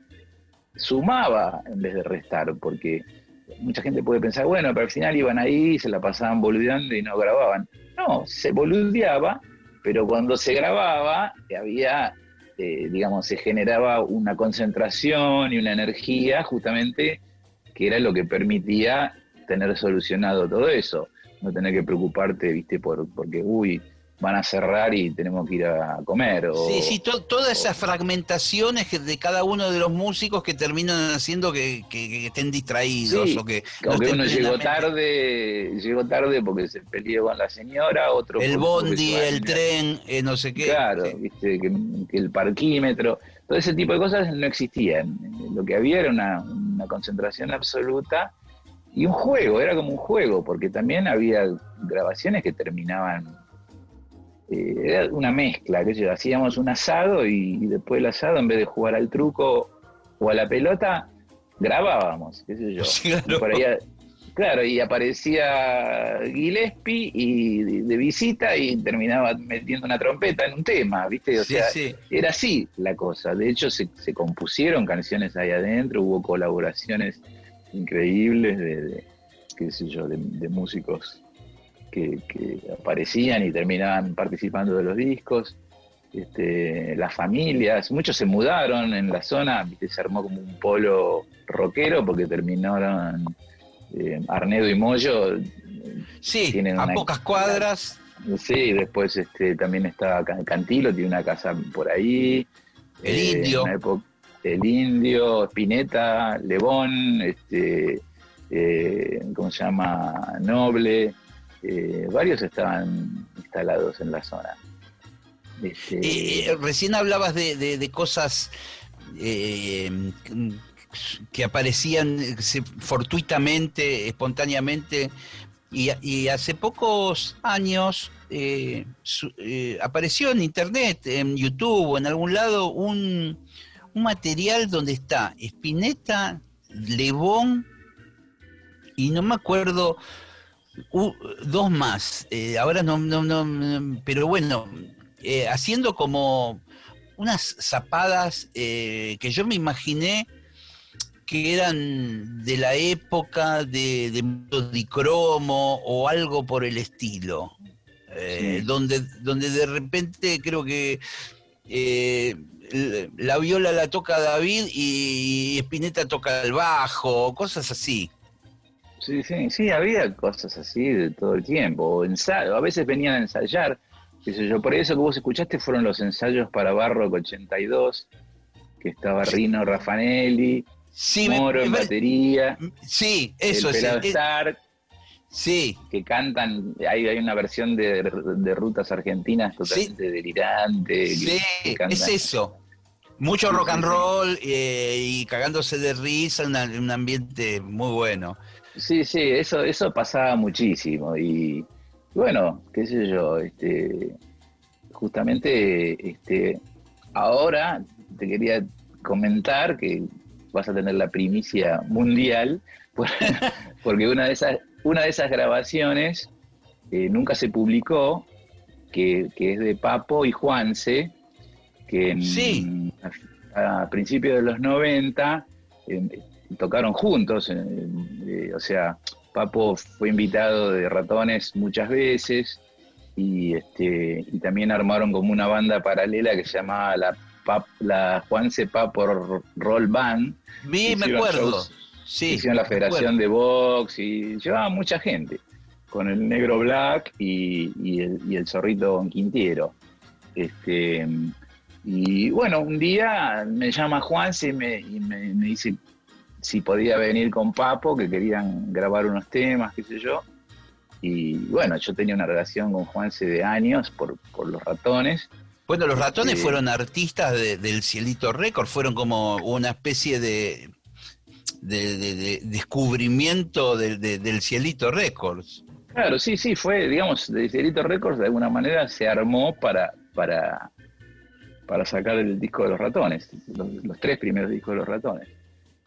sumaba en vez de restar, porque mucha gente puede pensar, bueno, pero al final iban ahí, se la pasaban boludeando y no grababan. No, se boludeaba, pero cuando se grababa había este, digamos, se generaba una concentración y una energía justamente que era lo que permitía tener solucionado todo eso. No tener que preocuparte, viste, por, porque, uy, van a cerrar y tenemos que ir a comer. sí, sí, todas esas fragmentaciones de cada uno de los músicos que terminan haciendo que, estén distraídos o que... uno llegó tarde, llegó tarde porque se peleó con la señora, otro... El bondi, el tren, eh, no sé qué. Claro, viste, que, el parquímetro. todo ese tipo de cosas no existían. Lo que había era una, concentración absoluta y un juego, era como un juego, porque también había grabaciones que terminaban, eh, era una mezcla, que yo, hacíamos un asado y, después del asado, en vez de jugar al truco o a la pelota, grabábamos, qué sé yo. Por ahí, Claro, y aparecía Gillespie y de, visita y terminaba metiendo una trompeta en un tema, ¿viste? O sea, era así la cosa. De hecho, se, compusieron canciones ahí adentro, hubo colaboraciones increíbles de, qué sé yo, de, músicos que, aparecían y terminaban participando de los discos. Este, las familias, muchos se mudaron en la zona, se armó como un polo rockero porque terminaron eh, Arnedo y Moyo. Sí, tienen a pocas cuadras. Sí, después este, también está Cantilo, tiene una casa por ahí. El eh, Indio. el Indio, Spinetta, Lebón, este, eh, ¿cómo se llama? Noble. Varios estaban instalados en la zona. Este, recién hablabas de, de cosas que aparecían eh, fortuitamente, espontáneamente, y, hace pocos años eh, eh, apareció en internet, en YouTube o en algún lado, un, material donde está Spinetta, Lebón y no me acuerdo, dos más, ahora no, no, no, pero bueno, haciendo como unas zapadas que yo me imaginé que eran de la época de, de dicromo o algo por el estilo. Eh, donde, donde de repente creo que eh, la viola la toca David y Spinetta toca el bajo, cosas así. Sí, sí, sí, había cosas así de todo el tiempo. Ensayo, a veces venían a ensayar, qué sé yo. Por eso que vos escuchaste fueron los ensayos para Barrock 82, que estaba Rino Raffanelli, Sí, Moro en batería. Sí, eso el es. Star, sí. Que cantan, hay, hay una versión de, rutas argentinas totalmente delirante. Sí, es eso. Mucho rock and roll eh, y cagándose de risa, un ambiente muy bueno. Sí, sí, eso, eso pasaba muchísimo. Y bueno, qué sé yo, este, justamente este, ahora te quería comentar que vas a tener la primicia mundial, porque una de esas, una de esas grabaciones eh, nunca se publicó, que, es de Papo y Juanse, que a, principios de los 90 em, tocaron juntos, eh, o sea, Papo fue invitado de ratones muchas veces y, este, y también armaron como una banda paralela que se llamaba La la Juan Sepa por Roll Band. me acuerdo. sí, hicieron la Federación de Box y llevaba mucha gente con el negro Black y, el, zorrito Quintiero. Este, y bueno, un día me llama Juan y me, me, dice si podía venir con Papo, que querían grabar unos temas, qué sé yo. Y bueno, yo tenía una relación con Juanse de años por, por los ratones. Bueno, los ratones fueron artistas del Cielito Record, fueron como una especie de, de, descubrimiento del Cielito Records. Claro, sí, sí, fue, digamos, del Cielito Records de alguna manera se armó para, para, para sacar el disco de los ratones, los, tres primeros discos de los ratones.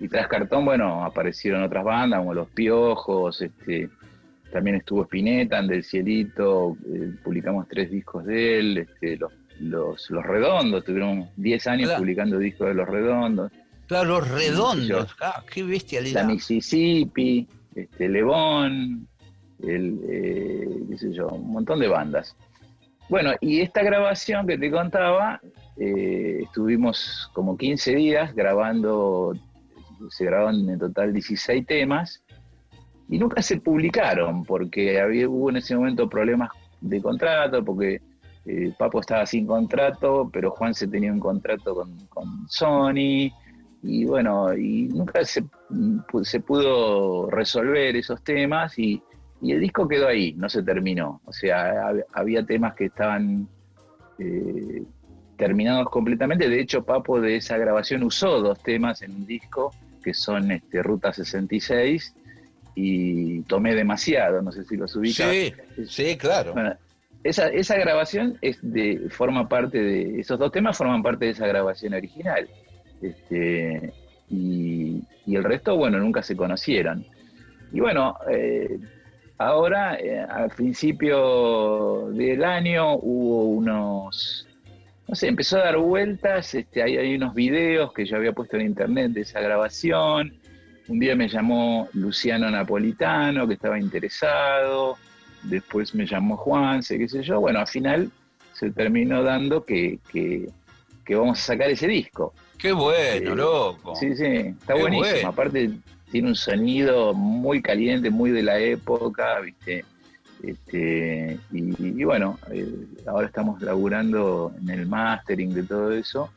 Y tras cartón, bueno, aparecieron otras bandas como Los Piojos, este, también estuvo Spinetta, del Cielito, eh, publicamos tres discos de él, este, Los los, los Redondos, tuvieron 10 años publicando discos de Los Redondos. Claro, Los Redondos, ah, qué bestialidad. La Mississippi, este, Lebón, el, eh, qué sé yo, un montón de bandas. Bueno, y esta grabación que te contaba, eh, estuvimos como 15 días grabando, se grabaron en total 16 temas, y nunca se publicaron, porque había, hubo en ese momento problemas de contrato, porque eh, Papo estaba sin contrato, pero Juan se tenía un contrato con, Sony, y bueno, y nunca se, se pudo resolver esos temas y, el disco quedó ahí, no se terminó. O sea, había temas que estaban eh, terminados completamente. De hecho, Papo de esa grabación usó dos temas en un disco que son este, Ruta 66 y Tomé Demasiado, no sé si los ubicas. Sí, sí, claro. esa, esa grabación es de, forma parte de, esos dos temas forman parte de esa grabación original. Este, y, el resto, bueno, nunca se conocieron. Y bueno, eh, ahora, eh, al principio del año hubo unos no sé, empezó a dar vueltas, este, hay, hay unos videos que yo había puesto en internet de esa grabación. Un día me llamó Luciano Napolitano, que estaba interesado. Después me llamó Juan, sé qué sé yo. Bueno, al final se terminó dando que, que, vamos a sacar ese disco. Qué bueno, eh, loco. Sí, sí, está buenísimo. Aparte tiene un sonido muy caliente, muy de la época, ¿viste? Este, y, bueno, eh, ahora estamos laburando en el mastering de todo eso,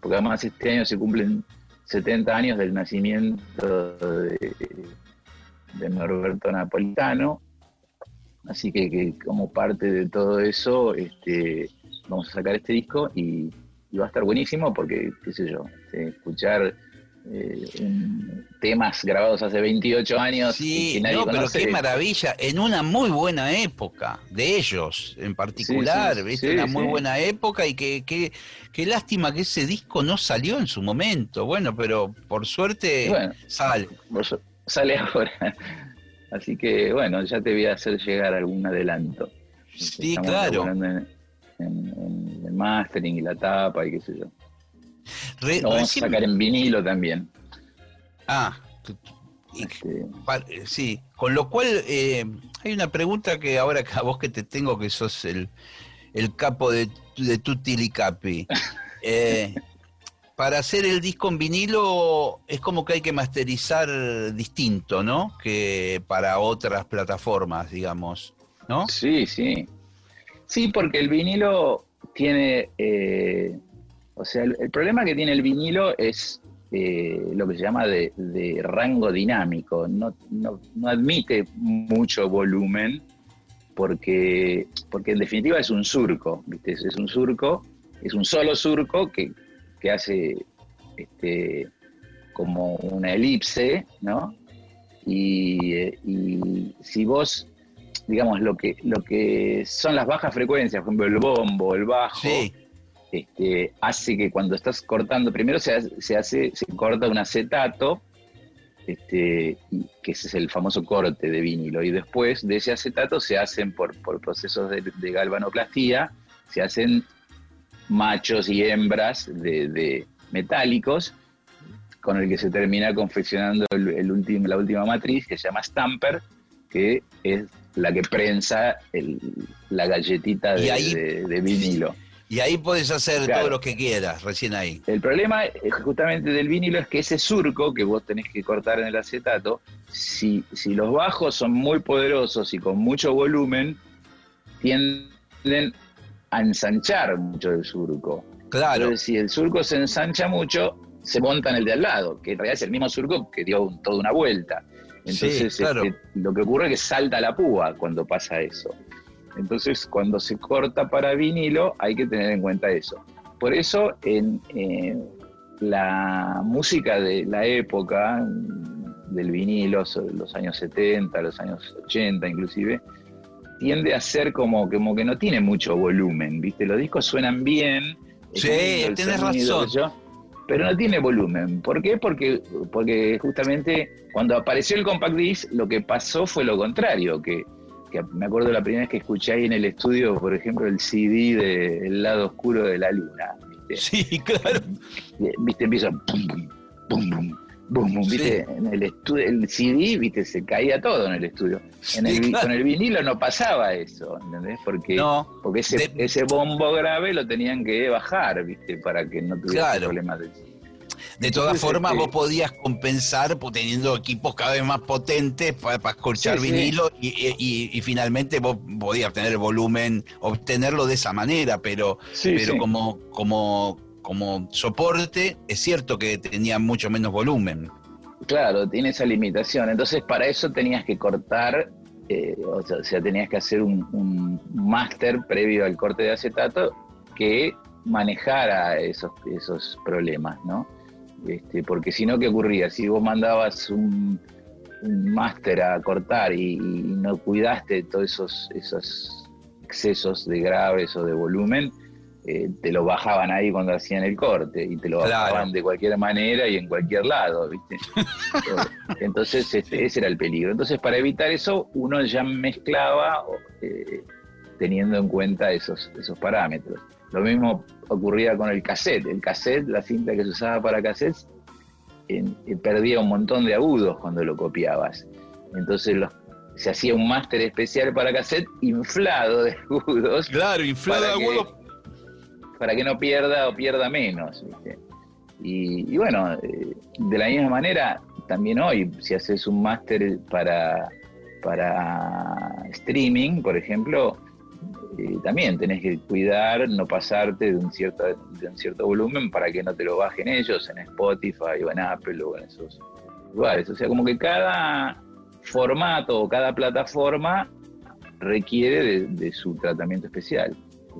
porque además este año se cumplen 70 años del nacimiento de, Norberto Napolitano, así que, como parte de todo eso este, vamos a sacar este disco y, y va a estar buenísimo porque, qué sé yo, este, escuchar eh, temas grabados hace 28 años. Sí, no, pero qué maravilla, en una muy buena época, de ellos en particular, una muy buena época y que, qué lástima que ese disco no salió en su momento, bueno, pero por suerte sale. sale ahora. Así que bueno, ya te voy a hacer llegar algún adelanto. Sí, claro. En, el mastering y la tapa y qué sé yo. Lo vamos a sacar en vinilo también. Ah, este, sí, con lo cual eh, hay una pregunta que ahora a vos que te tengo, que sos el, capo de, de Tutti Capi. Eh, para hacer el disco en vinilo es como que hay que masterizar distinto, ¿no? Que para otras plataformas, digamos, ¿no? Sí, sí. Sí, porque el vinilo tiene eh, o sea, el, problema que tiene el vinilo es eh, lo que se llama de, rango dinámico. No, admite mucho volumen porque, porque en definitiva es un surco, ¿viste? Es un surco, es un solo surco que, hace este, como una elipse, ¿no? Y, si vos, digamos, lo que, lo que son las bajas frecuencias, por ejemplo, el bombo, el bajo, este, hace que cuando estás cortando, primero se hace, se, corta un acetato, este, que ese es el famoso corte de vinilo, y después de ese acetato se hacen por, procesos de, galvanoplastía, se hacen machos y hembras de, metálicos, con el que se termina confeccionando el, la última matriz, que se llama stamper, que es la que prensa la galletita de vinilo. Y ahí puedes hacer todo lo que quieras, recién ahí. El problema eh, justamente del vinilo es que ese surco que vos tenés que cortar en el acetato, si, si los bajos son muy poderosos y con mucho volumen, tienden a ensanchar mucho el surco. Claro. Entonces, si el surco se ensancha mucho, se monta en el de al lado, que en realidad es el mismo surco que dio toda una vuelta. Entonces, este, lo que ocurre es que salta la púa cuando pasa eso. Entonces, cuando se corta para vinilo, hay que tener en cuenta eso. Por eso, en la música de la época del vinilo, los años 70, los años 80 inclusive, tiende a ser como, como que no tiene mucho volumen, ¿viste? Los discos suenan bien. Sí, tienes razón. pero no tiene volumen. ¿Por qué? Porque, porque justamente cuando apareció el compact disc, lo que pasó fue lo contrario, que me acuerdo la primera vez que escuché ahí en el estudio, por ejemplo, el CD de El lado oscuro de la luna. Sí, claro. Viste, empieza pum, pum, pum, pum, viste, en el estudio, el CD, viste, se caía todo en el estudio. En el, Con el vinilo no pasaba eso, ¿entendés? Porque, porque ese, ese bombo grave lo tenían que bajar, viste, para que no tuviera problemas de de todas formas, vos podías compensar teniendo equipos cada vez más potentes para, escuchar vinilo Y, finalmente vos podías tener el volumen, obtenerlo de esa manera, pero, pero como, como, como soporte es cierto que tenía mucho menos volumen. Claro, tiene esa limitación. Entonces, para eso tenías que cortar, eh, o, sea, tenías que hacer un, un máster previo al corte de acetato que manejara esos, esos problemas, ¿no? Este, porque si no, ¿qué ocurría? Si vos mandabas un, máster a cortar y, no cuidaste todos esos, esos excesos de graves o de volumen, eh, te lo bajaban ahí cuando hacían el corte y te lo bajaban de cualquier manera y en cualquier lado, ¿viste? Entonces este, ese era el peligro. Entonces para evitar eso uno ya mezclaba eh, teniendo en cuenta esos, esos parámetros. Lo mismo ocurría con el cassette. El cassette, la cinta que se usaba para cassettes, perdía un montón de agudos cuando lo copiabas. Entonces se hacía un máster especial para cassette inflado de agudos. Claro, inflado de agudos. Para que no pierda o pierda menos. Y, bueno, eh, de la misma manera, también hoy, si haces un máster para, para streaming, por ejemplo, también tenés que cuidar, no pasarte de un, cierto, de un cierto volumen para que no te lo bajen ellos en Spotify o en Apple o en esos lugares. O sea, como que cada formato o cada plataforma requiere de, su tratamiento especial.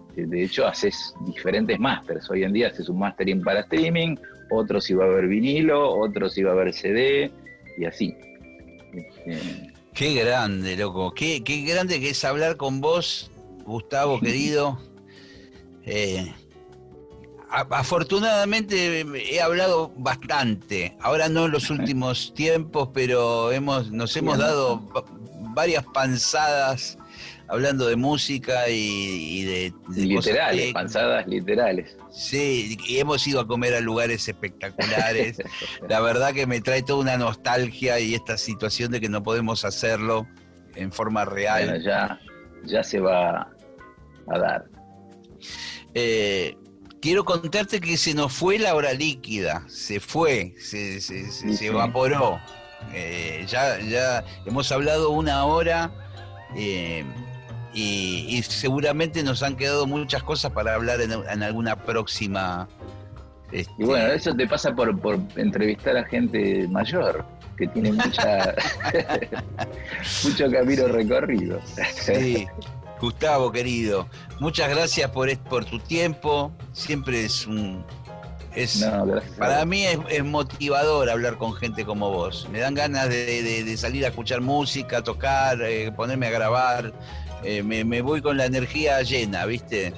Este, de hecho, haces diferentes másters. Hoy en día haces un mastering para streaming, otro si va a haber vinilo, otro si va a haber CD y así. Este, qué grande, loco. Qué, qué grande que es hablar con vos Gustavo, querido. Eh, afortunadamente he hablado bastante, ahora no en los últimos tiempos, pero hemos, nos hemos dado varias panzadas hablando de música y, de, literales, panzadas literales. Sí, y hemos ido a comer a lugares espectaculares. La verdad que me trae toda una nostalgia y esta situación de que no podemos hacerlo en forma real. Bueno, ya, ya se va a dar. Eh, quiero contarte que se nos fue la hora líquida, se fue, se, se, evaporó. Eh, ya, ya hemos hablado una hora eh, y, seguramente nos han quedado muchas cosas para hablar en, alguna próxima. Este, y bueno, eso te pasa por, por entrevistar a gente mayor que tiene mucha mucho camino recorrido. Sí. Gustavo, querido, muchas gracias por, por tu tiempo. Siempre es un. Es, para mí es, motivador hablar con gente como vos. Me dan ganas de, salir a escuchar música, tocar, eh, ponerme a grabar. Eh, me, voy con la energía llena, ¿viste?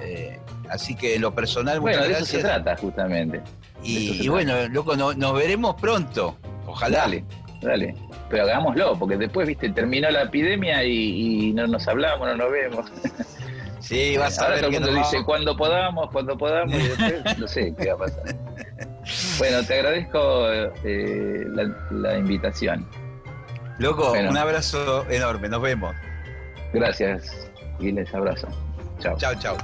Eh, así que en lo personal, bueno, de eso se trata, justamente. Y, bueno, loco, nos veremos pronto. Ojalá. Dale, dale pero hagámoslo, porque después, viste, terminó la epidemia y, no nos hablamos, no nos vemos. Sí, vas a ver todo el mundo dice cuando podamos, cuando podamos, y después no sé qué va a pasar. Bueno, te agradezco eh, la, invitación. Loco, un abrazo enorme, nos vemos. Gracias y les abrazo. Chao. Chao, chao.